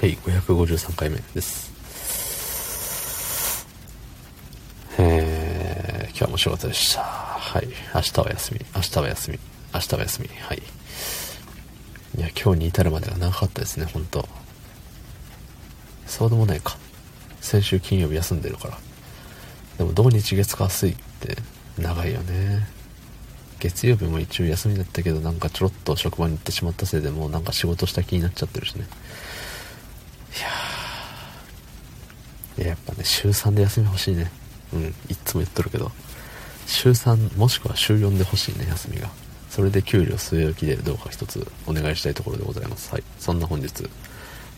はい553回目です。えー、今日も仕事でした。はい明日は休み。明日は休み。明日は休み。はい。いや今日に至るまでは長かったですね本当。そうでもないか。先週金曜日休んでるから。でも土日月火水って長いよね。月曜日も一応休みだったけどなんかちょろっと職場に行ってしまったせいでもうなんか仕事した気になっちゃってるしね。いややっぱね週3で休み欲しいね。うんいっつも言っとるけど。週3もしくは週4で欲しいね休みが。それで給料据え置きでどうか一つお願いしたいところでございます。はい。そんな本日、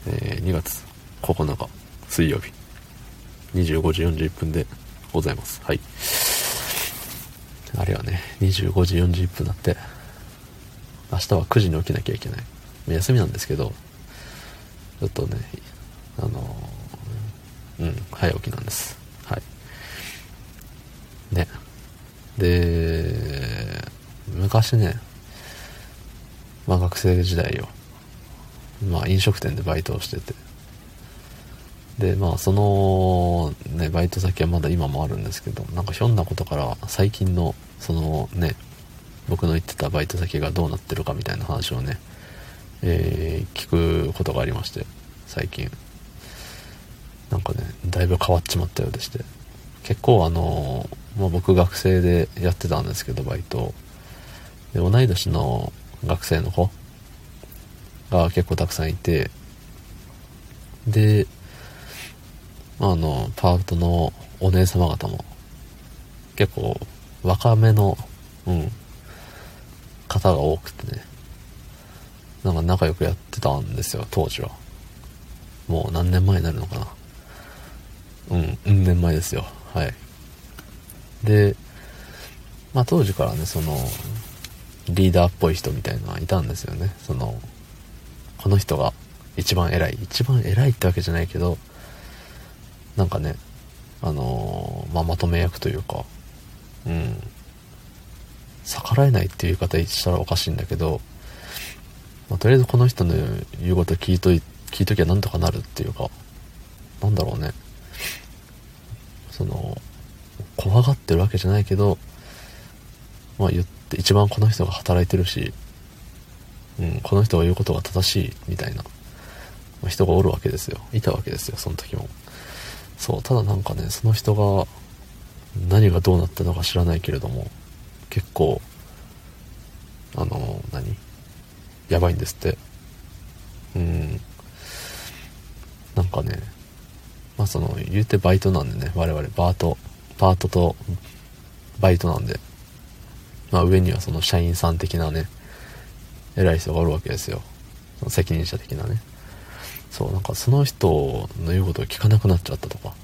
えー、2月9日水曜日。25時41分でございます。はい。あれはね25時41分だって。明日は9時に起きなきゃいけない。休みなんですけどちょっとねあのうん早起きなんです。はい。ね。で昔ねまあ学生時代よ。まあ飲食店でバイトをしてて。でまあそのねバイト先はまだ今もあるんですけどなんかひょんなことから最近のそのね僕の言ってたバイト先がどうなってるかみたいな話をね、えー、聞くことがありまして最近。なんかねだいぶ変わっちまったようでして。結構あの、まあ、僕学生でやってたんですけどバイト。で同い年の学生の子が結構たくさんいて。であのパートのお姉様方も結構若めのうん方が多くてね。なんか仲良くやってたんですよ当時は。もう何年前になるのかな。うんうん年前ですよ。はい。でまあ当時からねそのリーダーっぽい人みたいなのはいたんですよね。そのこの人が一番偉い。一番偉いってわけじゃないけどなんかねあのー、まあ、まとめ役というかうん。逆らえないっていう言い方したらおかしいんだけど、まあ、とりあえずこの人の言うこと聞いとい聞いときゃなんとかなるっていうかなんだろうね。その怖がってるわけじゃないけどまあ言って一番この人が働いてるし、うん、この人が言うことが正しいみたいな、ま、人がおるわけですよ。いたわけですよその時も。そうただなんかねその人が何がどうなったのか知らないけれども結構あの何？やばいんですって。うん。なんかねまあその言うてバイトなんでね我々バートパートとバイトなんで。まあ上にはその社員さん的なね偉い人がおるわけですよ。その責任者的なね。そうなんかその人の言うことを聞かなくなっちゃったとか。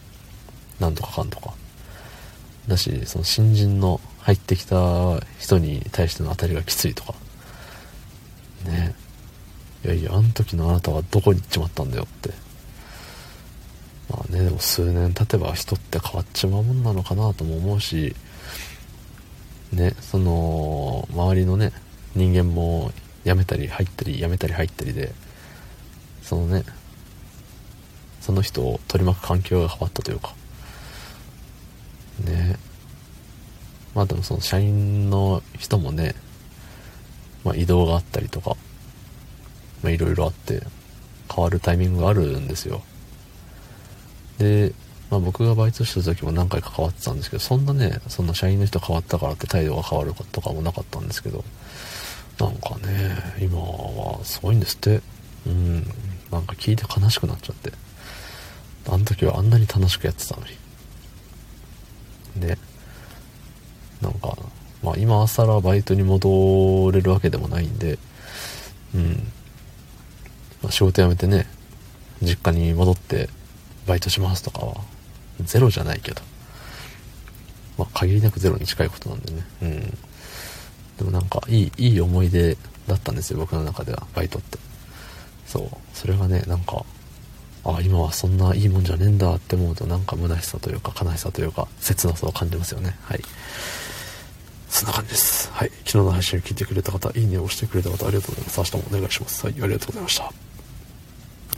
なんとかかんとか。だしその新人の入ってきた人に対しての当たりがきついとか。いやいやあの時のあなたはどこに行っちまったんだよって。まあねでも数年経てば人って変わっちまうもんなのかなとも思うしねその周りのね人間も辞めたり入ったり辞めたり入ったりでそのねその人を取り巻く環境が変わったというか。ね。まあでもその社員の人もね、まあ、移動があったりとか。まあいろいろあって変わるタイミングがあるんですよ。で、まあ、僕がバイトしてた時も何回か変わってたんですけどそんなねそんな社員の人変わったからって態度が変わるとかもなかったんですけどなんかね今はすごいんですって。うん。なんか聞いて悲しくなっちゃって。あの時はあんなに楽しくやってたのに。でなんかまあ今更バイトに戻れるわけでもないんでうん、まあ、仕事辞めてね実家に戻ってバイトしますとかはゼロじゃないけど。まあ限りなくゼロに近いことなんでね。うん。でもなんかいいいい思い出だったんですよ僕の中ではバイトって。そう。それがねなんかあ今はそんないいもんじゃねえんだって思うとなんか虚しさというか悲しさというか切なさを感じますよね。はい。そんな感じです。はい。昨日の配信を聞いてくれた方いいねを押してくれた方ありがとうございます。明日もお願いします。はい。ありがとうございました。